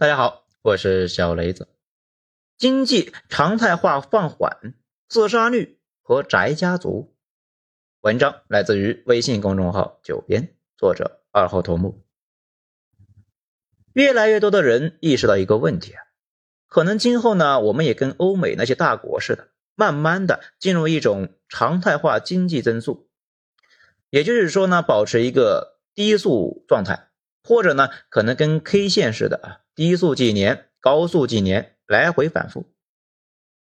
大家好，我是小雷子。经济常态化放缓，自杀率和宅家族。文章来自于微信公众号“九编”，作者二号头目。越来越多的人意识到一个问题啊，可能今后呢，我们也跟欧美那些大国似的，慢慢的进入一种常态化经济增速，也就是说呢，保持一个低速状态。或者呢，可能跟 K 线似的啊，低速几年，高速几年，来回反复。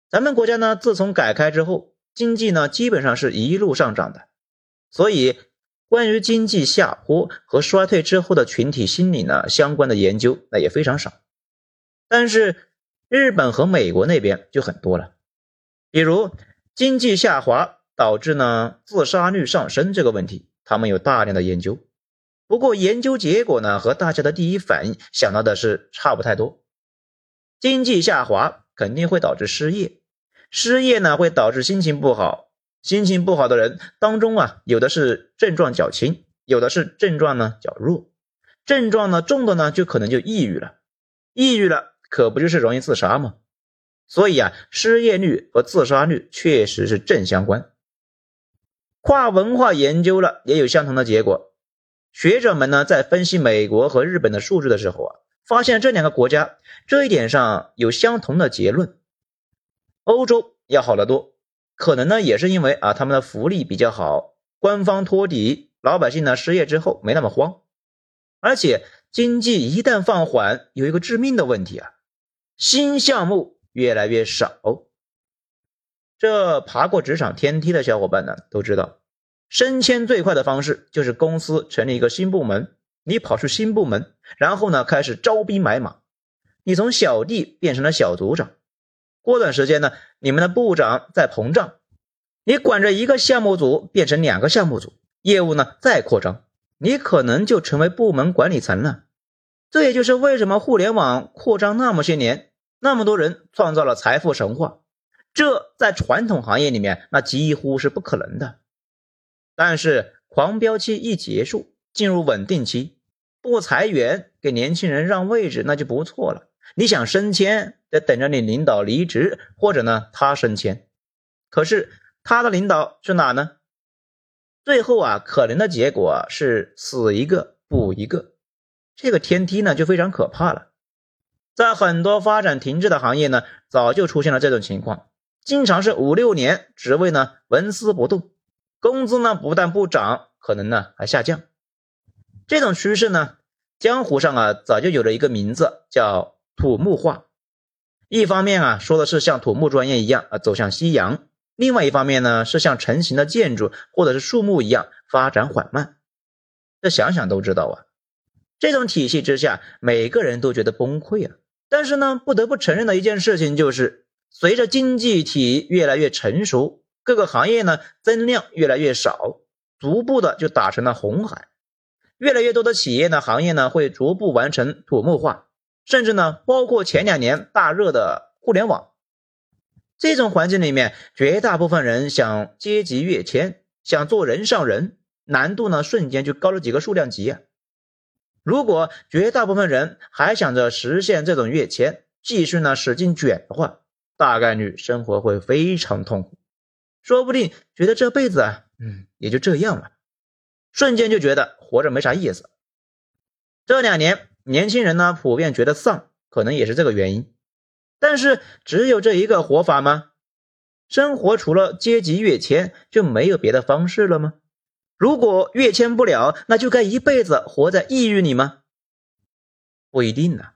咱们国家呢，自从改开之后，经济呢基本上是一路上涨的，所以关于经济下坡和衰退之后的群体心理呢相关的研究那也非常少。但是日本和美国那边就很多了，比如经济下滑导致呢自杀率上升这个问题，他们有大量的研究。不过研究结果呢，和大家的第一反应想到的是差不太多。经济下滑肯定会导致失业，失业呢会导致心情不好，心情不好的人当中啊，有的是症状较轻，有的是症状呢较弱，症状呢重的呢就可能就抑郁了，抑郁了可不就是容易自杀吗？所以啊，失业率和自杀率确实是正相关。跨文化研究了也有相同的结果。学者们呢，在分析美国和日本的数据的时候啊，发现这两个国家这一点上有相同的结论。欧洲要好得多，可能呢也是因为啊他们的福利比较好，官方托底，老百姓呢失业之后没那么慌。而且经济一旦放缓，有一个致命的问题啊，新项目越来越少。这爬过职场天梯的小伙伴呢都知道。升迁最快的方式就是公司成立一个新部门，你跑去新部门，然后呢开始招兵买马，你从小弟变成了小组长。过段时间呢，你们的部长在膨胀，你管着一个项目组变成两个项目组，业务呢再扩张，你可能就成为部门管理层了。这也就是为什么互联网扩张那么些年，那么多人创造了财富神话，这在传统行业里面那几乎是不可能的。但是狂飙期一结束，进入稳定期，不裁员，给年轻人让位置，那就不错了。你想升迁，得等着你领导离职，或者呢他升迁。可是他的领导是哪呢？最后啊，可能的结果是死一个补一个，这个天梯呢就非常可怕了。在很多发展停滞的行业呢，早就出现了这种情况，经常是五六年职位呢纹丝不动。工资呢不但不涨，可能呢还下降。这种趋势呢，江湖上啊早就有了一个名字，叫土木化。一方面啊说的是像土木专业一样啊走向夕阳，另外一方面呢是像成型的建筑或者是树木一样发展缓慢。这想想都知道啊，这种体系之下，每个人都觉得崩溃啊。但是呢，不得不承认的一件事情就是，随着经济体越来越成熟。各个行业呢增量越来越少，逐步的就打成了红海。越来越多的企业呢行业呢会逐步完成土木化，甚至呢包括前两年大热的互联网。这种环境里面，绝大部分人想阶级跃迁，想做人上人，难度呢瞬间就高了几个数量级啊！如果绝大部分人还想着实现这种跃迁，继续呢使劲卷的话，大概率生活会非常痛苦。说不定觉得这辈子啊，嗯，也就这样了，瞬间就觉得活着没啥意思。这两年年轻人呢，普遍觉得丧，可能也是这个原因。但是只有这一个活法吗？生活除了阶级跃迁，就没有别的方式了吗？如果跃迁不了，那就该一辈子活在抑郁里吗？不一定呢。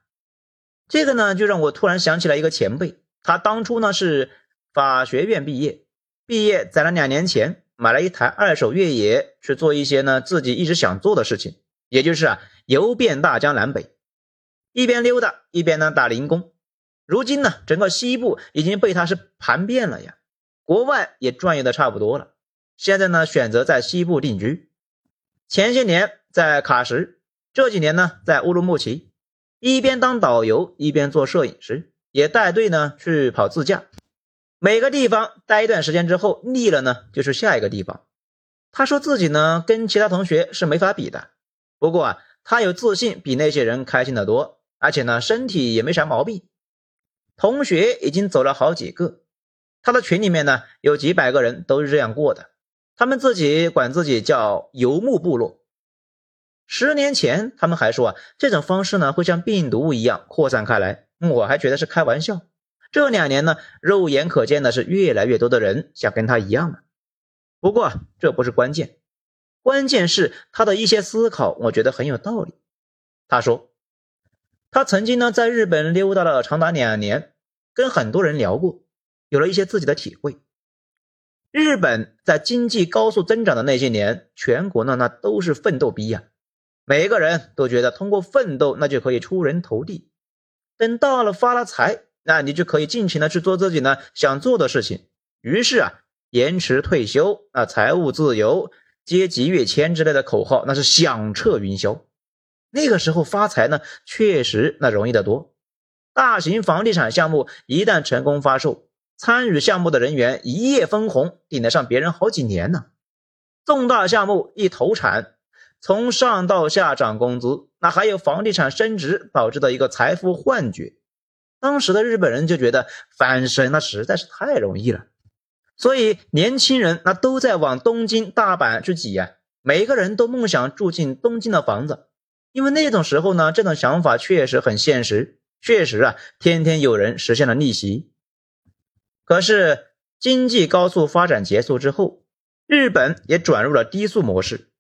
这个呢，就让我突然想起来一个前辈，他当初呢是法学院毕业。毕业攒了两年钱，买了一台二手越野，去做一些呢自己一直想做的事情，也就是啊游遍大江南北，一边溜达一边呢打零工。如今呢，整个西部已经被他是盘遍了呀，国外也转悠的差不多了。现在呢，选择在西部定居。前些年在喀什，这几年呢在乌鲁木齐，一边当导游一边做摄影师，也带队呢去跑自驾。每个地方待一段时间之后腻了呢，就是下一个地方。他说自己呢跟其他同学是没法比的，不过啊，他有自信比那些人开心的多，而且呢身体也没啥毛病。同学已经走了好几个，他的群里面呢有几百个人都是这样过的，他们自己管自己叫游牧部落。十年前他们还说啊，这种方式呢会像病毒一样扩散开来，我还觉得是开玩笑。这两年呢，肉眼可见的是越来越多的人想跟他一样了。不过这不是关键，关键是他的一些思考，我觉得很有道理。他说，他曾经呢在日本溜达了长达两年，跟很多人聊过，有了一些自己的体会。日本在经济高速增长的那些年，全国呢那都是奋斗逼呀。每个人都觉得通过奋斗，那就可以出人头地。等到了发了财，那你就可以尽情的去做自己呢想做的事情。于是啊，延迟退休啊，财务自由、阶级跃迁之类的口号，那是响彻云霄。那个时候发财呢，确实那容易得多。大型房地产项目一旦成功发售，参与项目的人员一夜分红，顶得上别人好几年呢。重大项目一投产。从上到下涨工资，那还有房地产升值导致的一个财富幻觉。当时的日本人就觉得翻身那实在是太容易了，所以年轻人那都在往东京、大阪去挤呀。每个人都梦想住进东京的房子，因为那种时候呢，这种想法确实很现实，确实啊，天天有人实现了逆袭。可是经济高速发展结束之后，日本也转入了低速模式。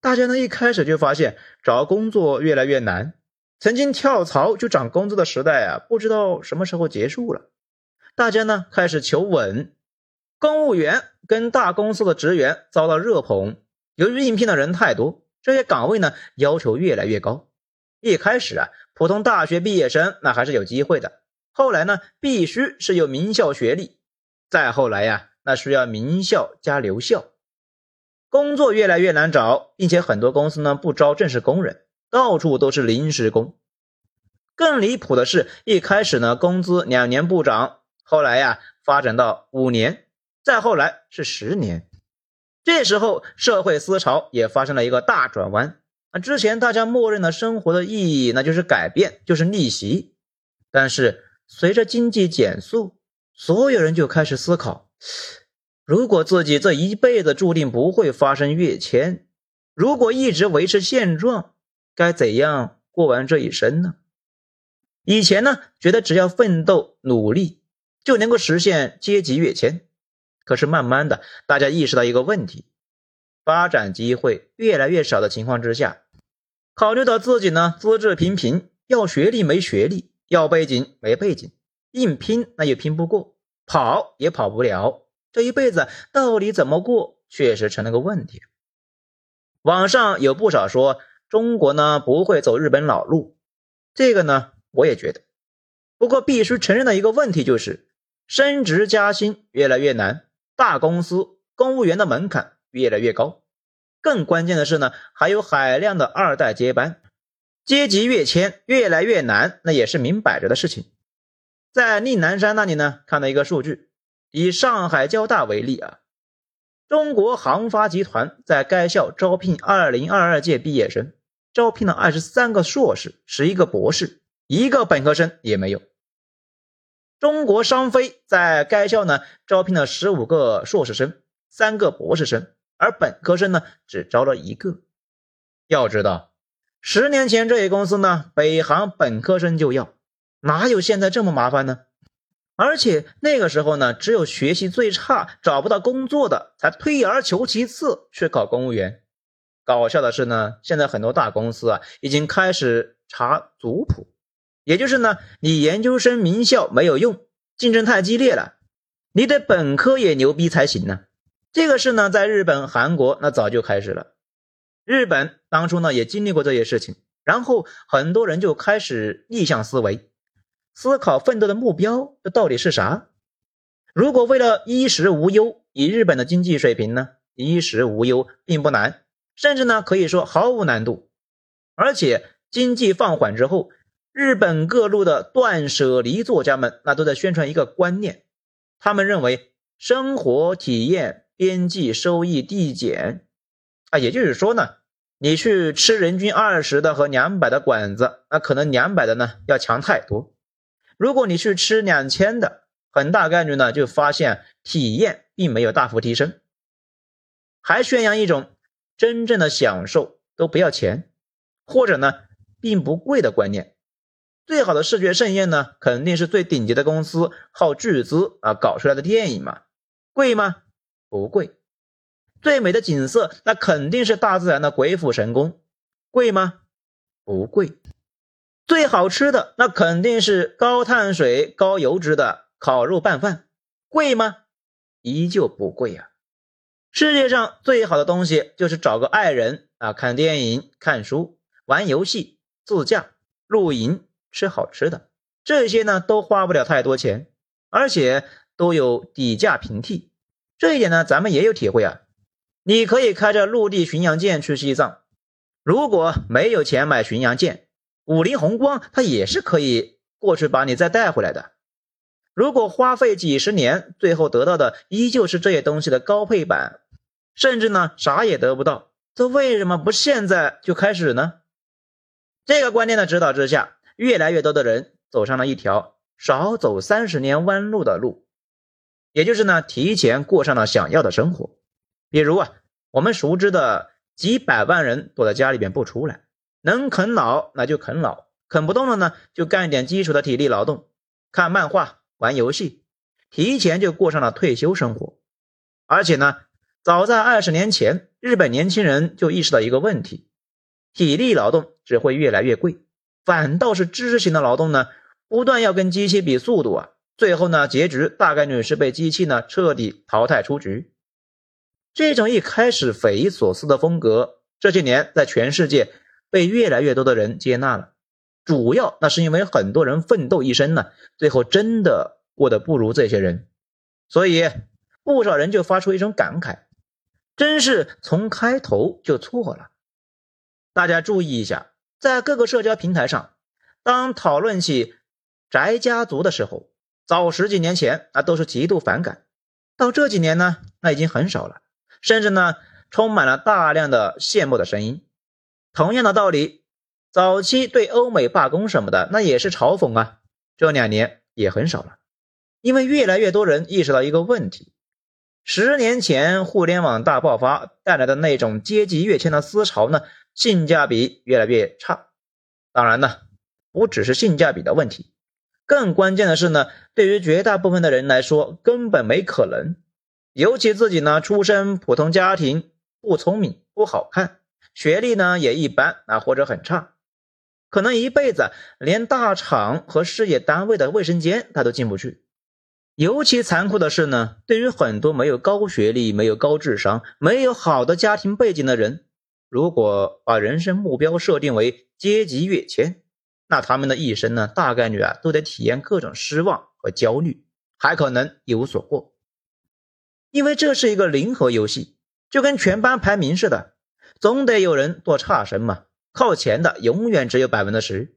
大家呢一开始就发现找工作越来越难，曾经跳槽就涨工资的时代啊，不知道什么时候结束了。大家呢开始求稳，公务员跟大公司的职员遭到热捧。由于应聘的人太多，这些岗位呢要求越来越高。一开始啊，普通大学毕业生那还是有机会的。后来呢，必须是有名校学历，再后来呀，那需要名校加留校。工作越来越难找，并且很多公司呢不招正式工人，到处都是临时工。更离谱的是，一开始呢工资两年不涨，后来呀发展到五年，再后来是十年。这时候社会思潮也发生了一个大转弯啊！之前大家默认的生活的意义，那就是改变，就是逆袭。但是随着经济减速，所有人就开始思考。如果自己这一辈子注定不会发生跃迁，如果一直维持现状，该怎样过完这一生呢？以前呢，觉得只要奋斗努力就能够实现阶级跃迁，可是慢慢的，大家意识到一个问题：发展机会越来越少的情况之下，考虑到自己呢资质平平，要学历没学历，要背景没背景，硬拼那也拼不过，跑也跑不了。这一辈子到底怎么过，确实成了个问题。网上有不少说中国呢不会走日本老路，这个呢我也觉得。不过必须承认的一个问题就是，升职加薪越来越难，大公司公务员的门槛越来越高。更关键的是呢，还有海量的二代接班，阶级跃迁越来越难，那也是明摆着的事情。在宁南山那里呢，看到一个数据。以上海交大为例啊，中国航发集团在该校招聘二零二二届毕业生，招聘了二十三个硕士，十一个博士，一个本科生也没有。中国商飞在该校呢招聘了十五个硕士生，三个博士生，而本科生呢只招了一个。要知道，十年前这些公司呢，北航本科生就要，哪有现在这么麻烦呢？而且那个时候呢，只有学习最差、找不到工作的，才退而求其次去考公务员。搞笑的是呢，现在很多大公司啊，已经开始查族谱，也就是呢，你研究生名校没有用，竞争太激烈了，你得本科也牛逼才行呢。这个事呢，在日本、韩国那早就开始了。日本当初呢，也经历过这些事情，然后很多人就开始逆向思维。思考奋斗的目标，这到底是啥？如果为了衣食无忧，以日本的经济水平呢，衣食无忧并不难，甚至呢可以说毫无难度。而且经济放缓之后，日本各路的断舍离作家们那都在宣传一个观念，他们认为生活体验边际收益递减啊，也就是说呢，你去吃人均二十的和两百的馆子，那可能两百的呢要强太多。如果你去吃两千的，很大概率呢就发现体验并没有大幅提升，还宣扬一种真正的享受都不要钱，或者呢并不贵的观念。最好的视觉盛宴呢，肯定是最顶级的公司耗巨资啊搞出来的电影嘛，贵吗？不贵。最美的景色，那肯定是大自然的鬼斧神工，贵吗？不贵。最好吃的，那肯定是高碳水、高油脂的烤肉拌饭，贵吗？依旧不贵呀。世界上最好的东西，就是找个爱人啊，看电影、看书、玩游戏、自驾、露营、吃好吃的，这些呢都花不了太多钱，而且都有底价平替。这一点呢，咱们也有体会啊。你可以开着陆地巡洋舰去西藏，如果没有钱买巡洋舰，五菱宏光它也是可以过去把你再带回来的。如果花费几十年，最后得到的依旧是这些东西的高配版，甚至呢啥也得不到，这为什么不现在就开始呢？这个观念的指导之下，越来越多的人走上了一条少走三十年弯路的路，也就是呢提前过上了想要的生活，比如啊。我们熟知的几百万人躲在家里边不出来，能啃老那就啃老，啃不动了呢就干一点基础的体力劳动，看漫画、玩游戏，提前就过上了退休生活。而且呢，早在二十年前，日本年轻人就意识到一个问题：体力劳动只会越来越贵，反倒是知识型的劳动呢，不断要跟机器比速度啊，最后呢，结局大概率是被机器呢彻底淘汰出局。这种一开始匪夷所思的风格，这些年在全世界被越来越多的人接纳了。主要那是因为很多人奋斗一生呢，最后真的过得不如这些人，所以不少人就发出一种感慨：真是从开头就错了。大家注意一下，在各个社交平台上，当讨论起宅家族的时候，早十几年前那都是极度反感，到这几年呢，那已经很少了。甚至呢，充满了大量的羡慕的声音。同样的道理，早期对欧美罢工什么的，那也是嘲讽啊。这两年也很少了，因为越来越多人意识到一个问题：十年前互联网大爆发带来的那种阶级跃迁的思潮呢，性价比越来越差。当然呢，不只是性价比的问题，更关键的是呢，对于绝大部分的人来说，根本没可能。尤其自己呢，出身普通家庭，不聪明，不好看，学历呢也一般啊，或者很差，可能一辈子连大厂和事业单位的卫生间他都进不去。尤其残酷的是呢，对于很多没有高学历、没有高智商、没有好的家庭背景的人，如果把人生目标设定为阶级跃迁，那他们的一生呢，大概率啊都得体验各种失望和焦虑，还可能一无所获。因为这是一个零和游戏，就跟全班排名似的，总得有人做差生嘛。靠前的永远只有百分之十，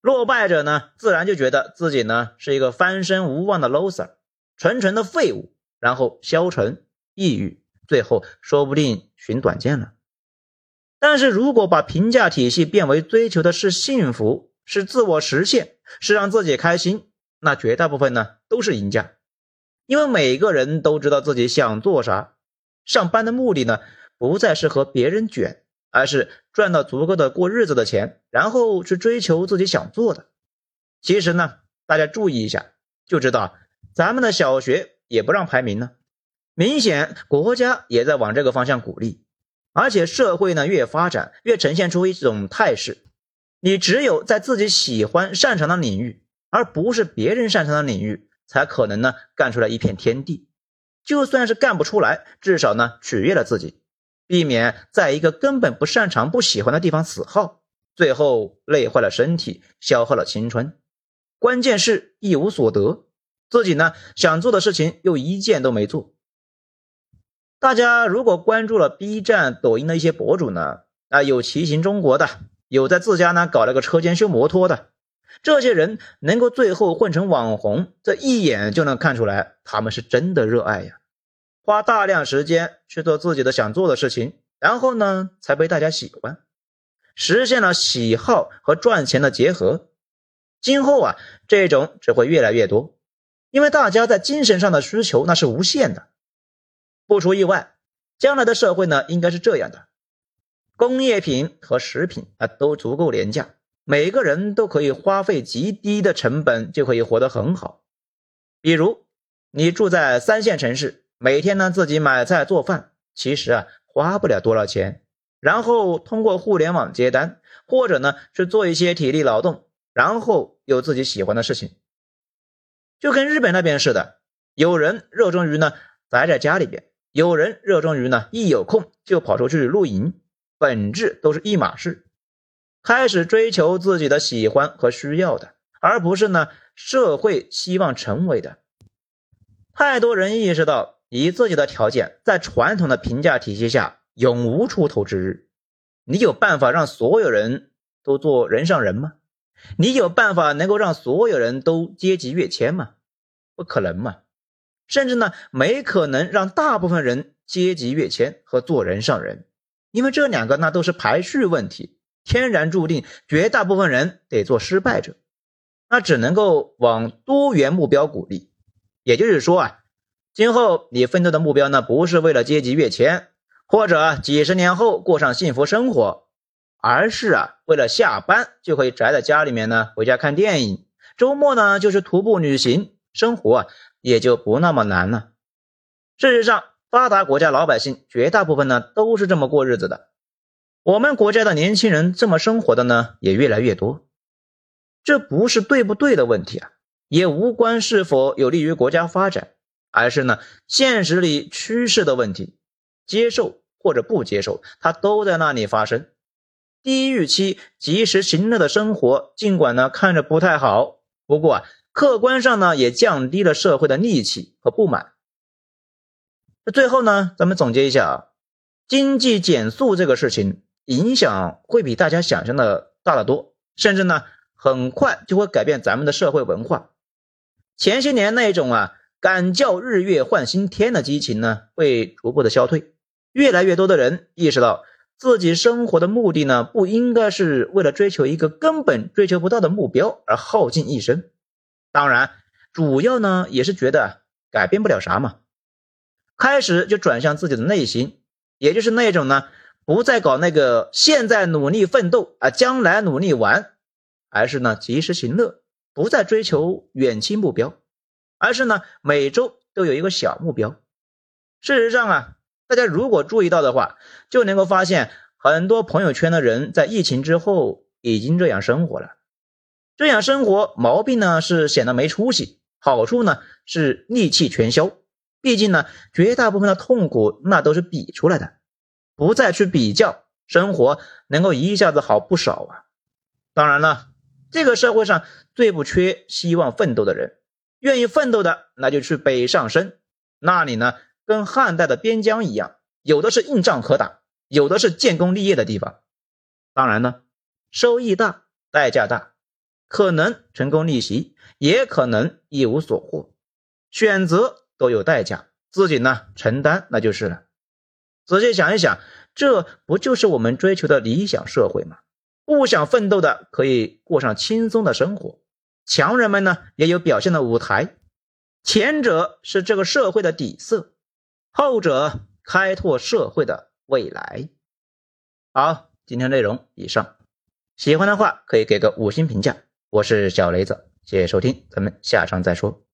落败者呢，自然就觉得自己呢是一个翻身无望的 loser，纯纯的废物，然后消沉、抑郁，最后说不定寻短见了。但是如果把评价体系变为追求的是幸福，是自我实现，是让自己开心，那绝大部分呢都是赢家。因为每个人都知道自己想做啥，上班的目的呢，不再是和别人卷，而是赚到足够的过日子的钱，然后去追求自己想做的。其实呢，大家注意一下，就知道咱们的小学也不让排名呢，明显国家也在往这个方向鼓励，而且社会呢越发展越呈现出一种态势，你只有在自己喜欢擅长的领域，而不是别人擅长的领域。才可能呢干出来一片天地，就算是干不出来，至少呢取悦了自己，避免在一个根本不擅长、不喜欢的地方死耗，最后累坏了身体，消耗了青春。关键是一无所得，自己呢想做的事情又一件都没做。大家如果关注了 B 站、抖音的一些博主呢，啊有骑行中国的，有在自家呢搞了个车间修摩托的。这些人能够最后混成网红，这一眼就能看出来，他们是真的热爱呀，花大量时间去做自己的想做的事情，然后呢才被大家喜欢，实现了喜好和赚钱的结合。今后啊，这种只会越来越多，因为大家在精神上的需求那是无限的。不出意外，将来的社会呢应该是这样的：工业品和食品啊都足够廉价，每个人都可以花费极低的成本就可以活得很好。比如你住在三线城市，每天呢自己买菜做饭，其实啊花不了多少钱，然后通过互联网接单，或者呢是做一些体力劳动。然后有自己喜欢的事情，就跟日本那边似的，有人热衷于呢宅在家里边，有人热衷于呢一有空就跑出去露营，本质都是一码事。开始追求自己的喜欢和需要的，而不是呢社会希望成为的。太多人意识到，以自己的条件，在传统的评价体系下永无出头之日。你有办法让所有人都做人上人吗？你有办法能够让所有人都阶级跃迁吗？不可能嘛！甚至呢，没可能让大部分人阶级跃迁和做人上人，因为这两个那都是排序问题，天然注定绝大部分人得做失败者。那只能够往多元目标鼓励，也就是说啊，今后你奋斗的目标呢，不是为了阶级跃迁，或者几十年后过上幸福生活。而是啊，为了下班就可以宅在家里面呢，回家看电影；周末呢就是徒步旅行，生活啊也就不那么难了。事实上，发达国家老百姓绝大部分呢都是这么过日子的。我们国家的年轻人这么生活的呢也越来越多。这不是对不对的问题啊，也无关是否有利于国家发展，而是呢现实里趋势的问题。接受或者不接受，它都在那里发生。低预期、及时行乐的生活，尽管呢看着不太好，不过啊，客观上呢也降低了社会的戾气和不满。那最后呢，咱们总结一下啊，经济减速这个事情影响会比大家想象的大得多，甚至呢很快就会改变咱们的社会文化。前些年那种啊敢叫日月换新天的激情呢，会逐步的消退，越来越多的人意识到。自己生活的目的呢，不应该是为了追求一个根本追求不到的目标而耗尽一生。当然，主要呢也是觉得改变不了啥嘛，开始就转向自己的内心，也就是那种呢，不再搞那个现在努力奋斗啊，将来努力玩，而是呢及时行乐，不再追求远期目标，而是呢每周都有一个小目标。事实上啊。大家如果注意到的话，就能够发现很多朋友圈的人在疫情之后已经这样生活了。这样生活毛病呢是显得没出息，好处呢是戾气全消。毕竟呢，绝大部分的痛苦那都是比出来的，不再去比较，生活能够一下子好不少啊。当然了，这个社会上最不缺希望奋斗的人，愿意奋斗的那就去北上深，那里呢。跟汉代的边疆一样，有的是硬仗可打，有的是建功立业的地方。当然呢，收益大，代价大，可能成功逆袭，也可能一无所获。选择都有代价，自己呢承担那就是了。仔细想一想，这不就是我们追求的理想社会吗？不想奋斗的可以过上轻松的生活，强人们呢也有表现的舞台。前者是这个社会的底色。后者开拓社会的未来。好，今天内容以上，喜欢的话可以给个五星评价。我是小雷子，谢谢收听，咱们下场再说。